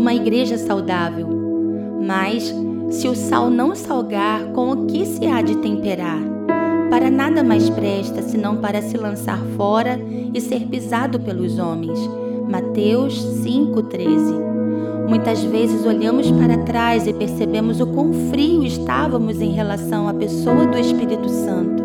uma igreja saudável. Mas, se o sal não salgar, com o que se há de temperar? Para nada mais presta senão para se lançar fora e ser pisado pelos homens. Mateus 5,13 Muitas vezes olhamos para trás e percebemos o quão frio estávamos em relação à pessoa do Espírito Santo.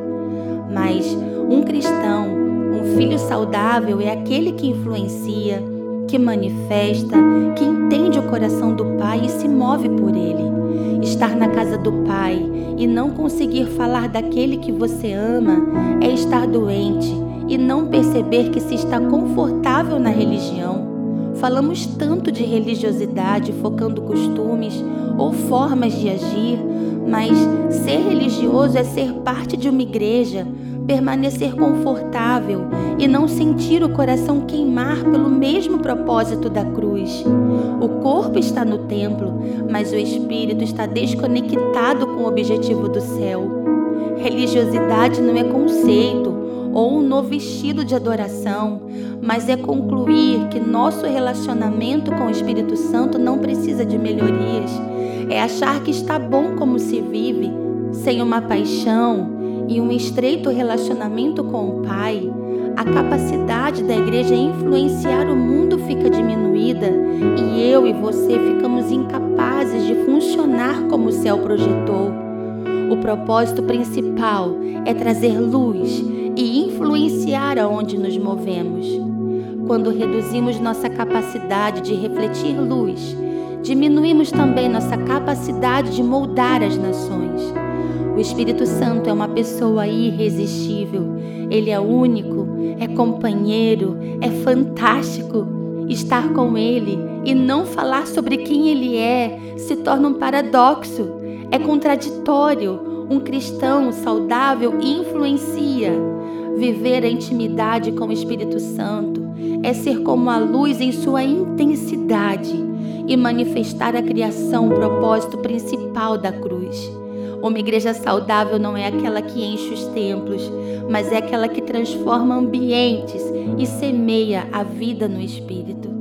Mas um cristão, um filho saudável é aquele que influencia, que manifesta, que entende o coração do Pai e se move por ele. Estar na casa do Pai e não conseguir falar daquele que você ama é estar doente e não perceber que se está confortável na religião Falamos tanto de religiosidade, focando costumes ou formas de agir, mas ser religioso é ser parte de uma igreja, permanecer confortável e não sentir o coração queimar pelo mesmo propósito da cruz. O corpo está no templo, mas o espírito está desconectado com o objetivo do céu. Religiosidade não é conceito ou um novo vestido de adoração, mas é concluir que nosso relacionamento com o Espírito Santo não precisa de melhorias. É achar que está bom como se vive, sem uma paixão e um estreito relacionamento com o Pai. A capacidade da igreja influenciar o mundo fica diminuída e eu e você ficamos incapazes de funcionar como o céu projetou. O propósito principal é trazer luz e influenciar aonde nos movemos. Quando reduzimos nossa capacidade de refletir luz, diminuímos também nossa capacidade de moldar as nações. O Espírito Santo é uma pessoa irresistível. Ele é único, é companheiro, é fantástico. Estar com Ele e não falar sobre quem Ele é se torna um paradoxo, é contraditório. Um cristão saudável influencia. Viver a intimidade com o Espírito Santo é ser como a luz em sua intensidade e manifestar a criação, o propósito principal da cruz. Uma igreja saudável não é aquela que enche os templos, mas é aquela que transforma ambientes e semeia a vida no Espírito.